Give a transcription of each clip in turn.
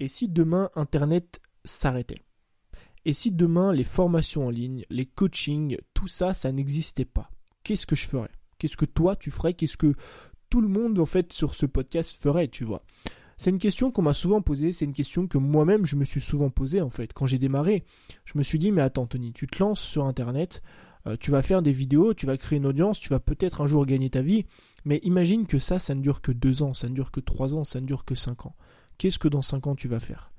Et si demain Internet s'arrêtait? Et si demain les formations en ligne, les coachings, tout ça, ça n'existait pas? Qu'est-ce que je ferais? Qu'est-ce que toi tu ferais? Qu'est-ce que tout le monde en fait sur ce podcast ferait, tu vois? C'est une question qu'on m'a souvent posée, c'est une question que moi-même je me suis souvent posée en fait. Quand j'ai démarré, je me suis dit mais attends Tony, tu te lances sur internet, euh, tu vas faire des vidéos, tu vas créer une audience, tu vas peut-être un jour gagner ta vie, mais imagine que ça, ça ne dure que deux ans, ça ne dure que trois ans, ça ne dure que cinq ans. Qu'est-ce que dans cinq ans tu vas faire?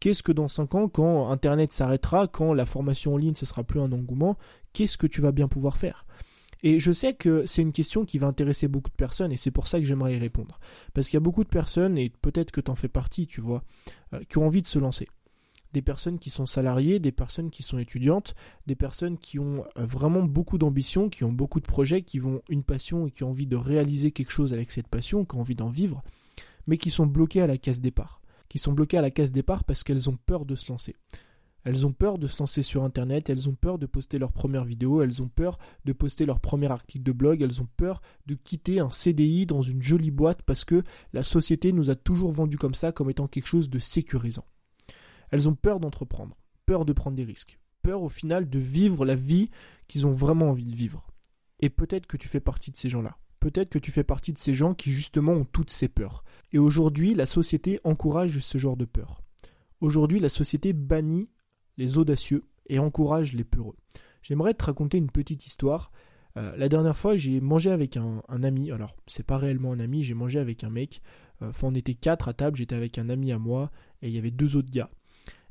Qu'est-ce que dans cinq ans, quand Internet s'arrêtera, quand la formation en ligne ce sera plus un engouement, qu'est-ce que tu vas bien pouvoir faire? Et je sais que c'est une question qui va intéresser beaucoup de personnes et c'est pour ça que j'aimerais y répondre. Parce qu'il y a beaucoup de personnes, et peut-être que tu en fais partie, tu vois, euh, qui ont envie de se lancer. Des personnes qui sont salariées, des personnes qui sont étudiantes, des personnes qui ont euh, vraiment beaucoup d'ambition, qui ont beaucoup de projets, qui ont une passion et qui ont envie de réaliser quelque chose avec cette passion, qui ont envie d'en vivre, mais qui sont bloquées à la case départ. Qui sont bloquées à la case départ parce qu'elles ont peur de se lancer. Elles ont peur de se lancer sur Internet, elles ont peur de poster leur première vidéo, elles ont peur de poster leur premier article de blog, elles ont peur de quitter un CDI dans une jolie boîte parce que la société nous a toujours vendu comme ça, comme étant quelque chose de sécurisant. Elles ont peur d'entreprendre, peur de prendre des risques, peur au final de vivre la vie qu'ils ont vraiment envie de vivre. Et peut-être que tu fais partie de ces gens-là. Peut-être que tu fais partie de ces gens qui justement ont toutes ces peurs. Et aujourd'hui, la société encourage ce genre de peur. Aujourd'hui, la société bannit les audacieux et encourage les peureux. J'aimerais te raconter une petite histoire. Euh, la dernière fois, j'ai mangé avec un, ami. Alors, c'est pas réellement un ami, j'ai mangé avec un mec. Euh, enfin, on était quatre à table, j'étais avec un ami à moi et il y avait deux autres gars.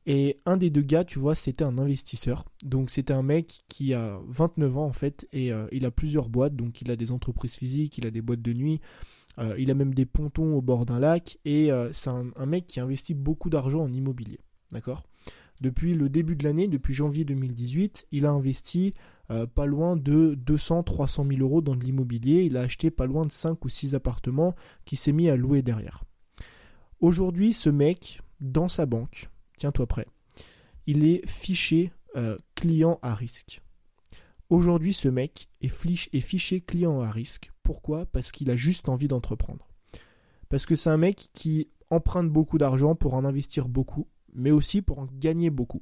Et un des deux gars, tu vois, c'était un investisseur. Donc c'était un mec qui a 29 ans en fait et euh, il a plusieurs boîtes. Donc il a des entreprises physiques, il a des boîtes de nuit, euh, il a même des pontons au bord d'un lac et euh, c'est un, mec qui investit beaucoup d'argent en immobilier. D'accord? Depuis le début de l'année, depuis janvier 2018, il a investi pas loin de 200-300 000 euros dans de l'immobilier. Il a acheté pas loin de 5 ou 6 appartements qui s'est mis à louer derrière. Aujourd'hui, ce mec, dans sa banque, tiens-toi prêt, il est fiché euh, client à risque. Aujourd'hui, ce mec est, est fiché client à risque. Pourquoi? Parce qu'il a juste envie d'entreprendre. Parce que c'est un mec qui emprunte beaucoup d'argent pour en investir beaucoup, mais aussi pour en gagner beaucoup.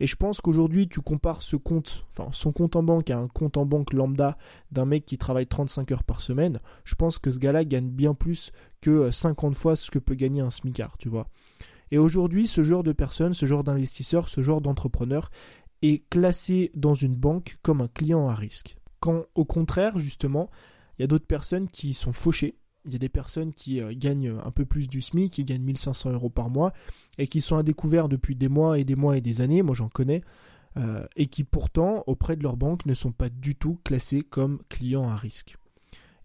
Et je pense qu'aujourd'hui, tu compares ce compte, son compte en banque à un compte en banque lambda d'un mec qui travaille 35 heures par semaine. Je pense que ce gars-là gagne bien plus que 50 fois ce que peut gagner un smicard, tu vois. Et aujourd'hui, ce genre de personne, ce genre d'investisseur, ce genre d'entrepreneur est classé dans une banque comme un client à risque. Quand au contraire, justement, il y a d'autres personnes qui sont fauchées. Il y a des personnes qui euh, gagnent un peu plus du SMIC, qui gagnent 1500 euros par mois, et qui sont à découvert depuis des mois et des mois et des années, moi j'en connais, euh, et qui pourtant, auprès de leur banque, ne sont pas du tout classés comme clients à risque.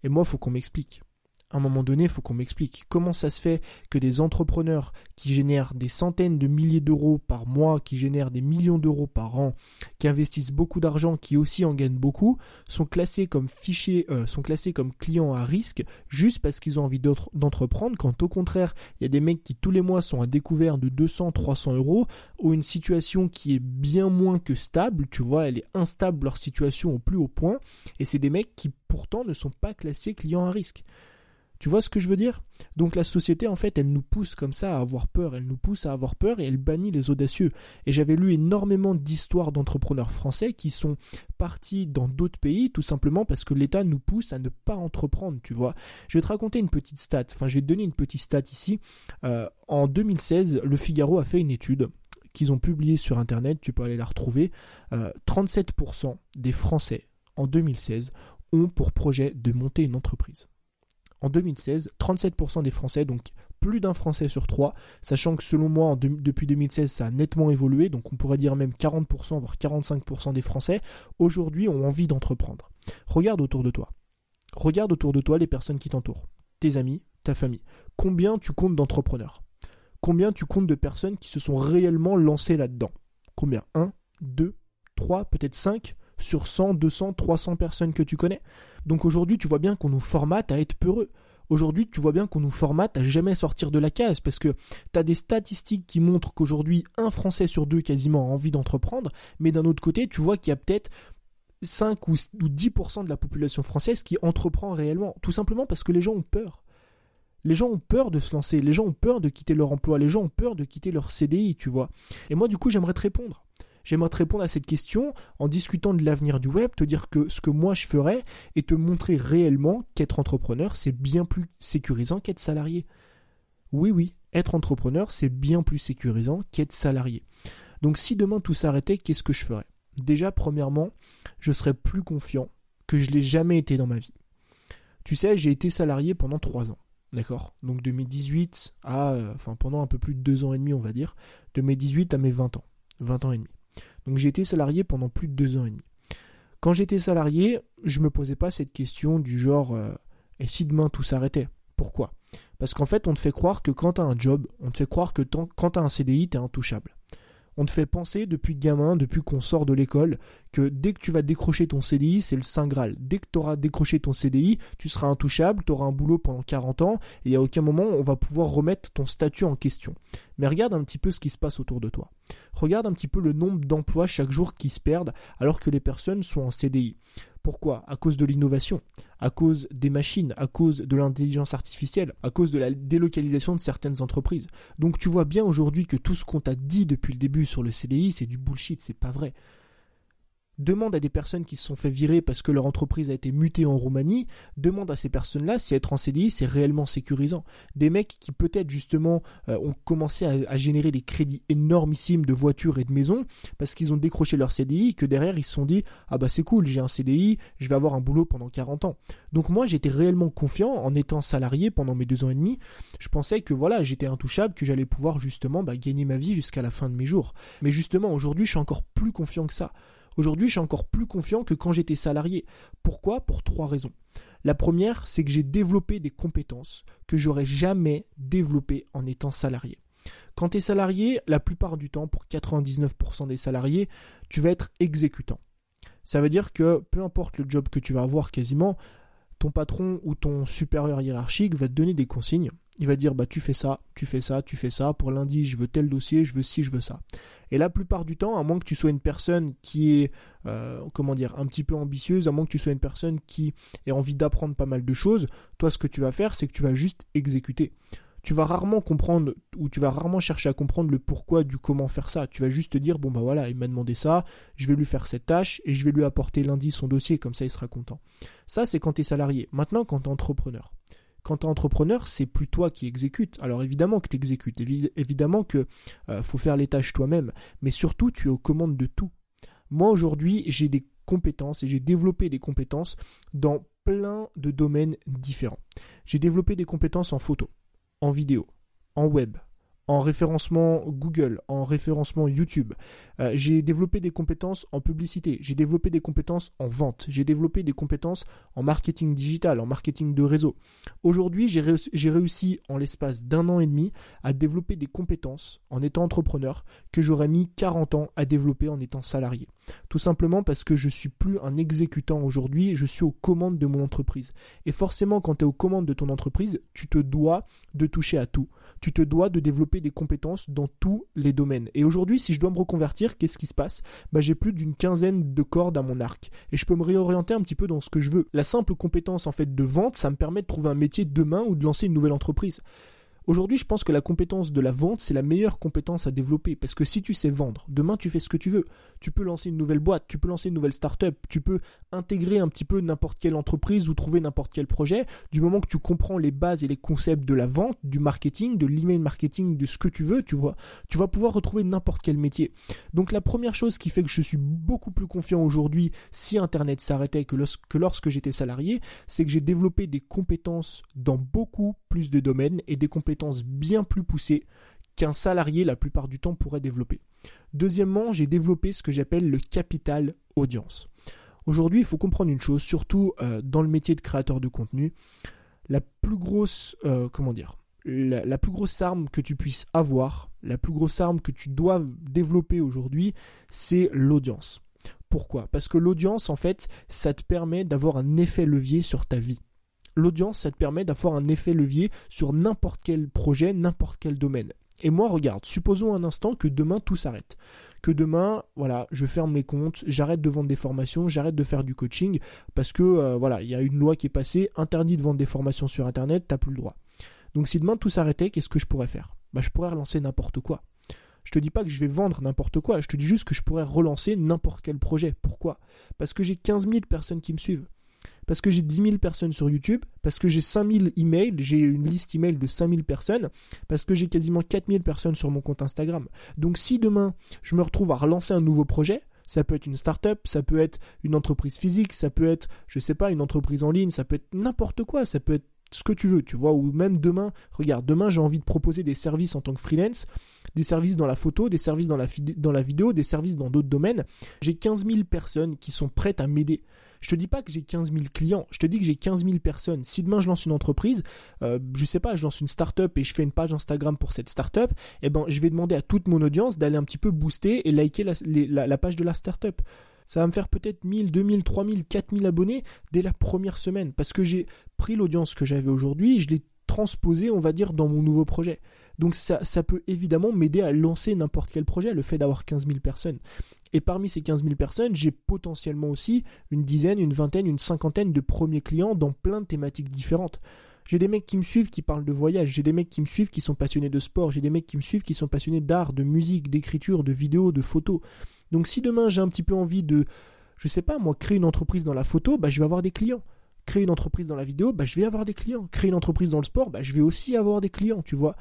Et moi, il faut qu'on m'explique à un moment donné, il faut qu'on m'explique comment ça se fait que des entrepreneurs qui génèrent des centaines de milliers d'euros par mois, qui génèrent des millions d'euros par an, qui investissent beaucoup d'argent, qui aussi en gagnent beaucoup, sont classés comme fichiers, euh, sont classés comme clients à risque juste parce qu'ils ont envie d'entreprendre, quand au contraire, il y a des mecs qui tous les mois sont à découvert de 200, 300 euros, ou une situation qui est bien moins que stable, tu vois, elle est instable leur situation au plus haut point, et c'est des mecs qui pourtant ne sont pas classés clients à risque. Tu vois ce que je veux dire? Donc la société, en fait, elle nous pousse comme ça à avoir peur, elle nous pousse à avoir peur et elle bannit les audacieux. Et j'avais lu énormément d'histoires d'entrepreneurs français qui sont partis dans d'autres pays tout simplement parce que l'État nous pousse à ne pas entreprendre, tu vois. Je vais te raconter une petite stat, enfin je vais te donner une petite stat ici. Euh, en 2016, le Figaro a fait une étude qu'ils ont publiée sur Internet, tu peux aller la retrouver. 37% euh, des Français en 2016 ont pour projet de monter une entreprise en 2016, 37% des Français, donc plus d'un Français sur trois, sachant que selon moi, depuis 2016, ça a nettement évolué, donc on pourrait dire même 40%, voire 45% des Français, aujourd'hui ont envie d'entreprendre. Regarde autour de toi. Regarde autour de toi les personnes qui t'entourent, tes amis, ta famille. Combien tu comptes d'entrepreneurs? Combien tu comptes de personnes qui se sont réellement lancées là-dedans? Combien? 1, 2, 3, peut-être 5 sur 100, 200, 300 personnes que tu connais. Donc aujourd'hui, tu vois bien qu'on nous formate à être peureux. Aujourd'hui, tu vois bien qu'on nous formate à jamais sortir de la case parce que tu as des statistiques qui montrent qu'aujourd'hui, un Français sur deux quasiment a envie d'entreprendre, mais d'un autre côté, tu vois qu'il y a peut-être 5 ou 10% de la population française qui entreprend réellement, tout simplement parce que les gens ont peur. Les gens ont peur de se lancer, les gens ont peur de quitter leur emploi, les gens ont peur de quitter leur CDI, tu vois. Et moi, du coup, j'aimerais te répondre. J'aimerais te répondre à cette question en discutant de l'avenir du web, te dire que ce que moi je ferais et te montrer réellement qu'être entrepreneur, c'est bien plus sécurisant qu'être salarié. Oui, oui, être entrepreneur, c'est bien plus sécurisant qu'être salarié. Donc si demain tout s'arrêtait, qu'est-ce que je ferais? Déjà, premièrement, je serais plus confiant que je l'ai jamais été dans ma vie. Tu sais, j'ai été salarié pendant trois ans. D'accord? Donc de mes 18 à... Euh, enfin pendant un peu plus de deux ans et demi, on va dire. De mes 18 à mes 20 ans. 20 ans et demi. Donc j'ai été salarié pendant plus de deux ans et demi. Quand j'étais salarié, je me posais pas cette question du genre euh, et si demain tout s'arrêtait? Pourquoi? Parce qu'en fait, on te fait croire que quand tu as un job, on te fait croire que quand tu as un CDI, tu es intouchable on te fait penser depuis gamin, depuis qu'on sort de l'école, que dès que tu vas décrocher ton CDI, c'est le Saint Graal. Dès que tu auras décroché ton CDI, tu seras intouchable, tu auras un boulot pendant 40 ans, et à aucun moment on va pouvoir remettre ton statut en question. Mais regarde un petit peu ce qui se passe autour de toi. Regarde un petit peu le nombre d'emplois chaque jour qui se perdent alors que les personnes sont en CDI. Pourquoi? À cause de l'innovation, à cause des machines, à cause de l'intelligence artificielle, à cause de la délocalisation de certaines entreprises. Donc tu vois bien aujourd'hui que tout ce qu'on t'a dit depuis le début sur le CDI, c'est du bullshit, c'est pas vrai. Demande à des personnes qui se sont fait virer parce que leur entreprise a été mutée en Roumanie, demande à ces personnes-là si être en CDI c'est réellement sécurisant. Des mecs qui peut-être justement euh, ont commencé à, générer des crédits énormissimes de voitures et de maisons parce qu'ils ont décroché leur CDI que derrière ils se sont dit ah bah c'est cool j'ai un CDI, je vais avoir un boulot pendant 40 ans. Donc moi j'étais réellement confiant en étant salarié pendant mes deux ans et demi. Je pensais que voilà j'étais intouchable, que j'allais pouvoir justement bah, gagner ma vie jusqu'à la fin de mes jours. Mais justement aujourd'hui je suis encore plus confiant que ça. Aujourd'hui, je suis encore plus confiant que quand j'étais salarié. Pourquoi? Pour trois raisons. La première, c'est que j'ai développé des compétences que j'aurais jamais développées en étant salarié. Quand tu es salarié, la plupart du temps, pour 99% des salariés, tu vas être exécutant. Ça veut dire que peu importe le job que tu vas avoir quasiment, ton patron ou ton supérieur hiérarchique va te donner des consignes. Il va dire bah tu fais ça, tu fais ça, tu fais ça. Pour lundi, je veux tel dossier, je veux ci, je veux ça. Et la plupart du temps, à moins que tu sois une personne qui est euh, comment dire un petit peu ambitieuse, à moins que tu sois une personne qui ait envie d'apprendre pas mal de choses, toi ce que tu vas faire, c'est que tu vas juste exécuter. Tu vas rarement comprendre ou tu vas rarement chercher à comprendre le pourquoi du comment faire ça. Tu vas juste te dire bon bah voilà, il m'a demandé ça, je vais lui faire cette tâche et je vais lui apporter lundi son dossier comme ça il sera content. Ça c'est quand tu es salarié. Maintenant quand tu es entrepreneur quand tu entrepreneur, c'est plus toi qui exécutes. Alors évidemment que tu exécutes, évidemment que euh, faut faire les tâches toi-même, mais surtout tu es aux commandes de tout. Moi aujourd'hui, j'ai des compétences et j'ai développé des compétences dans plein de domaines différents. J'ai développé des compétences en photo, en vidéo, en web, en référencement Google, en référencement YouTube. Euh, j'ai développé des compétences en publicité, j'ai développé des compétences en vente, j'ai développé des compétences en marketing digital, en marketing de réseau. Aujourd'hui, j'ai réussi en l'espace d'un an et demi à développer des compétences en étant entrepreneur que j'aurais mis 40 ans à développer en étant salarié. Tout simplement parce que je suis plus un exécutant aujourd'hui, je suis aux commandes de mon entreprise. Et forcément, quand tu es aux commandes de ton entreprise, tu te dois de toucher à tout. Tu te dois de développer des compétences dans tous les domaines. Et aujourd'hui, si je dois me reconvertir, qu'est-ce qui se passe? Bah, J'ai plus d'une quinzaine de cordes à mon arc. Et je peux me réorienter un petit peu dans ce que je veux. La simple compétence en fait de vente, ça me permet de trouver un métier demain ou de lancer une nouvelle entreprise. Aujourd'hui, je pense que la compétence de la vente, c'est la meilleure compétence à développer. Parce que si tu sais vendre, demain tu fais ce que tu veux. Tu peux lancer une nouvelle boîte, tu peux lancer une nouvelle start-up, tu peux intégrer un petit peu n'importe quelle entreprise ou trouver n'importe quel projet. Du moment que tu comprends les bases et les concepts de la vente, du marketing, de l'email marketing, de ce que tu veux, tu vois, tu vas pouvoir retrouver n'importe quel métier. Donc la première chose qui fait que je suis beaucoup plus confiant aujourd'hui si Internet s'arrêtait que lorsque, que lorsque j'étais salarié, c'est que j'ai développé des compétences dans beaucoup plus de domaines et des compétences bien plus poussées qu'un salarié la plupart du temps pourrait développer. Deuxièmement, j'ai développé ce que j'appelle le capital audience. Aujourd'hui, il faut comprendre une chose, surtout euh, dans le métier de créateur de contenu, la plus grosse, euh, comment dire, la, plus grosse arme que tu puisses avoir, la plus grosse arme que tu dois développer aujourd'hui, c'est l'audience. Pourquoi? Parce que l'audience, en fait, ça te permet d'avoir un effet levier sur ta vie l'audience, ça te permet d'avoir un effet levier sur n'importe quel projet, n'importe quel domaine. Et moi, regarde, supposons un instant que demain tout s'arrête. Que demain, voilà, je ferme mes comptes, j'arrête de vendre des formations, j'arrête de faire du coaching, parce que, euh, voilà, il y a une loi qui est passée, interdit de vendre des formations sur Internet, t'as plus le droit. Donc si demain tout s'arrêtait, qu'est-ce que je pourrais faire? Bah, Je pourrais relancer n'importe quoi. Je te dis pas que je vais vendre n'importe quoi, je te dis juste que je pourrais relancer n'importe quel projet. Pourquoi? Parce que j'ai 15 000 personnes qui me suivent. Parce que j'ai 10 000 personnes sur YouTube, parce que j'ai 5 000 emails, j'ai une liste email de 5 000 personnes, parce que j'ai quasiment 4 000 personnes sur mon compte Instagram. Donc si demain je me retrouve à relancer un nouveau projet, ça peut être une start-up, ça peut être une entreprise physique, ça peut être, je sais pas, une entreprise en ligne, ça peut être n'importe quoi, ça peut être ce que tu veux, tu vois, ou même demain, regarde, demain j'ai envie de proposer des services en tant que freelance, des services dans la photo, des services dans la, dans la vidéo, des services dans d'autres domaines. J'ai 15 000 personnes qui sont prêtes à m'aider. Je te dis pas que j'ai 15 000 clients, je te dis que j'ai 15 000 personnes. Si demain je lance une entreprise, euh, je sais pas, je lance une start-up et je fais une page Instagram pour cette start-up, eh ben je vais demander à toute mon audience d'aller un petit peu booster et liker la, page de la start-up ça va me faire peut-être 1000, 2000, 3000, 4000 abonnés dès la première semaine parce que j'ai pris l'audience que j'avais aujourd'hui et je l'ai transposée, on va dire, dans mon nouveau projet. Donc ça, ça peut évidemment m'aider à lancer n'importe quel projet, le fait d'avoir 15 000 personnes. Et parmi ces 15 000 personnes, j'ai potentiellement aussi une dizaine, une vingtaine, une cinquantaine de premiers clients dans plein de thématiques différentes. J'ai des mecs qui me suivent qui parlent de voyage, j'ai des mecs qui me suivent qui sont passionnés de sport, j'ai des mecs qui me suivent qui sont passionnés d'art, de musique, d'écriture, de vidéo, de photos. Donc si demain j'ai un petit peu envie de, je sais pas moi, créer une entreprise dans la photo, bah je vais avoir des clients. Créer une entreprise dans la vidéo, bah je vais avoir des clients. Créer une entreprise dans le sport, bah je vais aussi avoir des clients, tu vois.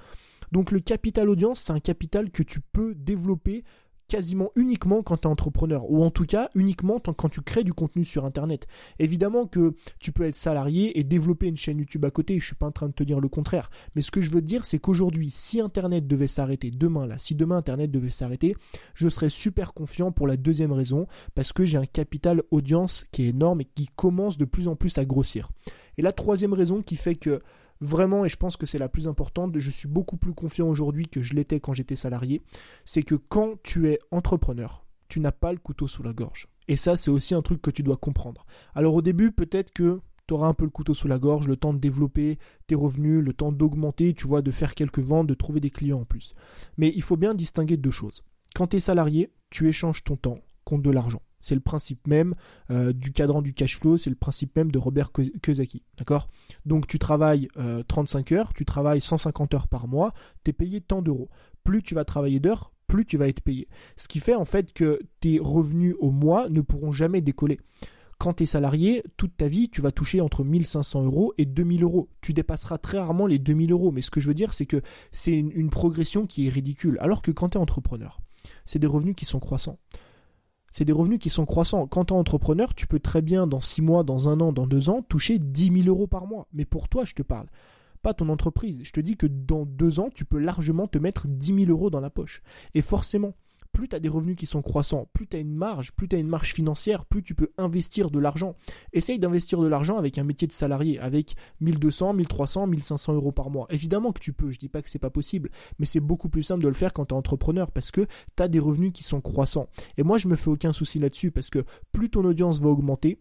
Donc le capital audience, c'est un capital que tu peux développer quasiment uniquement quand tu es entrepreneur, ou en tout cas uniquement quand tu crées du contenu sur Internet. Évidemment que tu peux être salarié et développer une chaîne YouTube à côté, je suis pas en train de te dire le contraire, mais ce que je veux te dire c'est qu'aujourd'hui, si Internet devait s'arrêter demain là, si demain Internet devait s'arrêter, je serais super confiant pour la deuxième raison, parce que j'ai un capital audience qui est énorme et qui commence de plus en plus à grossir. Et la troisième raison qui fait que vraiment, et je pense que c'est la plus importante, je suis beaucoup plus confiant aujourd'hui que je l'étais quand j'étais salarié, c'est que quand tu es entrepreneur, tu n'as pas le couteau sous la gorge. Et ça, c'est aussi un truc que tu dois comprendre. Alors au début, peut-être que tu auras un peu le couteau sous la gorge, le temps de développer tes revenus, le temps d'augmenter, tu vois, de faire quelques ventes, de trouver des clients en plus. Mais il faut bien distinguer deux choses. Quand tu es salarié, tu échanges ton temps contre de l'argent. C'est le principe même euh, du cadran du cash flow, c'est le principe même de Robert Kiyosaki. D'accord? Donc tu travailles 35 euh, heures, tu travailles 150 heures par mois, tu es payé tant d'euros. Plus tu vas travailler d'heures, plus tu vas être payé. Ce qui fait en fait que tes revenus au mois ne pourront jamais décoller. Quand tu es salarié, toute ta vie, tu vas toucher entre 1500 euros et 2000 euros. Tu dépasseras très rarement les 2000 euros. Mais ce que je veux dire, c'est que c'est une, une progression qui est ridicule. Alors que quand tu es entrepreneur, c'est des revenus qui sont croissants c'est des revenus qui sont croissants. Quand tu es entrepreneur, tu peux très bien, dans 6 mois, dans un an, dans 2 ans, toucher 10 000 euros par mois. Mais pour toi, je te parle. Pas ton entreprise. Je te dis que dans 2 ans, tu peux largement te mettre 10 000 euros dans la poche. Et forcément, plus tu as des revenus qui sont croissants, plus tu as une marge, plus tu as une marge financière, plus tu peux investir de l'argent. Essaye d'investir de l'argent avec un métier de salarié, avec 1200, 1300, 1500 euros par mois. Évidemment que tu peux, je dis pas que c'est pas possible, mais c'est beaucoup plus simple de le faire quand tu es entrepreneur parce que tu as des revenus qui sont croissants. Et moi, je me fais aucun souci là-dessus parce que plus ton audience va augmenter,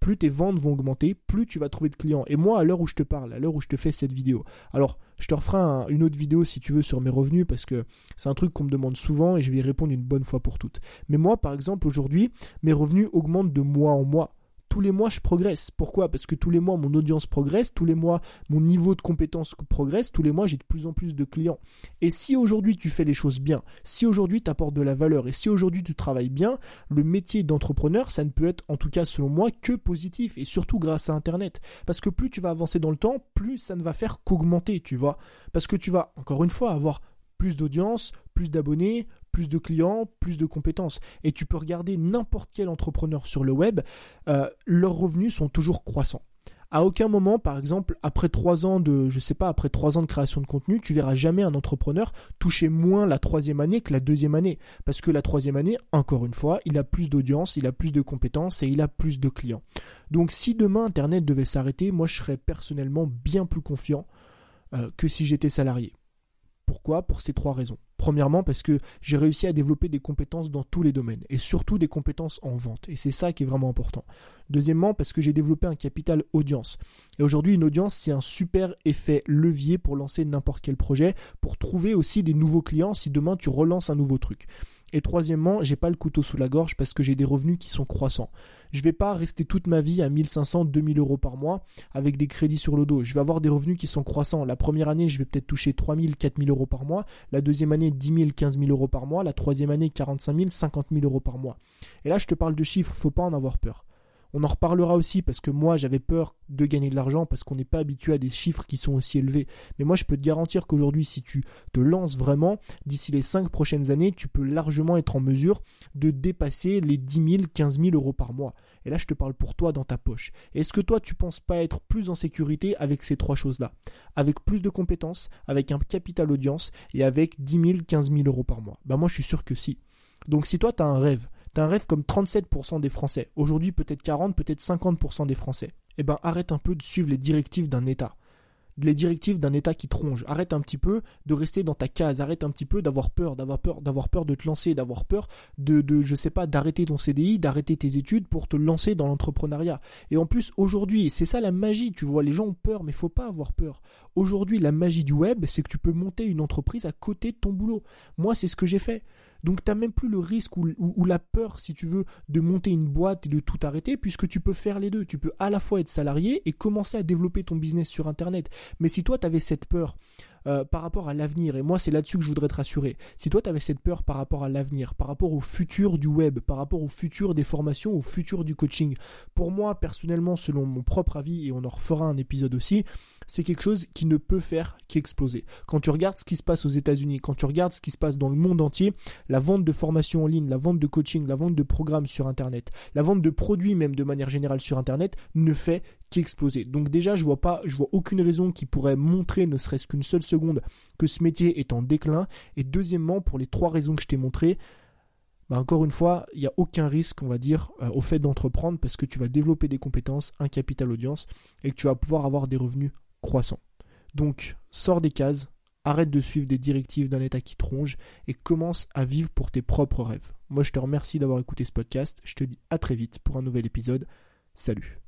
plus tes ventes vont augmenter, plus tu vas trouver de clients. Et moi, à l'heure où je te parle, à l'heure où je te fais cette vidéo, alors je te referai une autre vidéo si tu veux sur mes revenus parce que c'est un truc qu'on me demande souvent et je vais y répondre une bonne fois pour toutes. Mais moi, par exemple, aujourd'hui, mes revenus augmentent de mois en mois tous les mois je progresse. Pourquoi? Parce que tous les mois mon audience progresse, tous les mois mon niveau de compétence progresse, tous les mois j'ai de plus en plus de clients. Et si aujourd'hui tu fais les choses bien, si aujourd'hui tu apportes de la valeur et si aujourd'hui tu travailles bien, le métier d'entrepreneur, ça ne peut être en tout cas selon moi que positif et surtout grâce à Internet. Parce que plus tu vas avancer dans le temps, plus ça ne va faire qu'augmenter, tu vois. Parce que tu vas encore une fois avoir plus d'audience, plus d'abonnés, plus de clients, plus de compétences. Et tu peux regarder n'importe quel entrepreneur sur le web, euh, leurs revenus sont toujours croissants. À aucun moment, par exemple, après trois ans de, je sais pas, après trois ans de création de contenu, tu verras jamais un entrepreneur toucher moins la troisième année que la deuxième année. Parce que la troisième année, encore une fois, il a plus d'audience, il a plus de compétences et il a plus de clients. Donc si demain Internet devait s'arrêter, moi je serais personnellement bien plus confiant euh, que si j'étais salarié. Pour ces trois raisons. Premièrement, parce que j'ai réussi à développer des compétences dans tous les domaines, et surtout des compétences en vente, et c'est ça qui est vraiment important. Deuxièmement, parce que j'ai développé un capital audience. Et aujourd'hui, une audience, c'est un super effet levier pour lancer n'importe quel projet, pour trouver aussi des nouveaux clients si demain tu relances un nouveau truc. Et troisièmement, j'ai pas le couteau sous la gorge parce que j'ai des revenus qui sont croissants. Je vais pas rester toute ma vie à 1500, 2000 euros par mois avec des crédits sur le dos. Je vais avoir des revenus qui sont croissants. La première année, je vais peut-être toucher 3000, 4000 euros par mois. La deuxième année, 10 000, 15 000 euros par mois. La troisième année, 45 000, 50 000 euros par mois. Et là, je te parle de chiffres, faut pas en avoir peur. On en reparlera aussi parce que moi j'avais peur de gagner de l'argent parce qu'on n'est pas habitué à des chiffres qui sont aussi élevés. Mais moi je peux te garantir qu'aujourd'hui si tu te lances vraiment, d'ici les 5 prochaines années, tu peux largement être en mesure de dépasser les 10 000, 15 000 euros par mois. Et là je te parle pour toi dans ta poche. Est-ce que toi tu penses pas être plus en sécurité avec ces trois choses-là? Avec plus de compétences, avec un capital audience et avec 10 000, 15 000 euros par mois? Bah moi je suis sûr que si. Donc si toi tu as un rêve, T'as un rêve comme 37% des Français. Aujourd'hui, peut-être 40, peut-être 50% des Français. Eh ben, arrête un peu de suivre les directives d'un État. Les directives d'un État qui tronche. Arrête un petit peu de rester dans ta case. Arrête un petit peu d'avoir peur, d'avoir peur, d'avoir peur de te lancer, d'avoir peur de, de, je sais pas, d'arrêter ton CDI, d'arrêter tes études pour te lancer dans l'entrepreneuriat. Et en plus, aujourd'hui, c'est ça la magie, tu vois, les gens ont peur, mais faut pas avoir peur. Aujourd'hui, la magie du web, c'est que tu peux monter une entreprise à côté de ton boulot. Moi, c'est ce que j'ai fait. Donc tu n'as même plus le risque ou, la peur, si tu veux, de monter une boîte et de tout arrêter, puisque tu peux faire les deux. Tu peux à la fois être salarié et commencer à développer ton business sur Internet. Mais si toi, tu avais cette peur, euh, par rapport à l'avenir, et moi c'est là-dessus que je voudrais te rassurer, si toi tu avais cette peur par rapport à l'avenir, par rapport au futur du web, par rapport au futur des formations, au futur du coaching, pour moi personnellement, selon mon propre avis, et on en refera un épisode aussi, c'est quelque chose qui ne peut faire qu'exploser. Quand tu regardes ce qui se passe aux États-Unis, quand tu regardes ce qui se passe dans le monde entier, la vente de formations en ligne, la vente de coaching, la vente de programmes sur Internet, la vente de produits même de manière générale sur Internet ne fait qu'exploser. Donc déjà, je vois pas, je vois aucune raison qui pourrait montrer, ne serait-ce qu'une seule seconde, que ce métier est en déclin. Et deuxièmement, pour les trois raisons que je t'ai montrées, bah encore une fois, il n'y a aucun risque, on va dire, euh, au fait d'entreprendre parce que tu vas développer des compétences, un capital audience et que tu vas pouvoir avoir des revenus croissants. Donc, sors des cases, arrête de suivre des directives d'un État qui tronche et commence à vivre pour tes propres rêves. Moi, je te remercie d'avoir écouté ce podcast. Je te dis à très vite pour un nouvel épisode. Salut.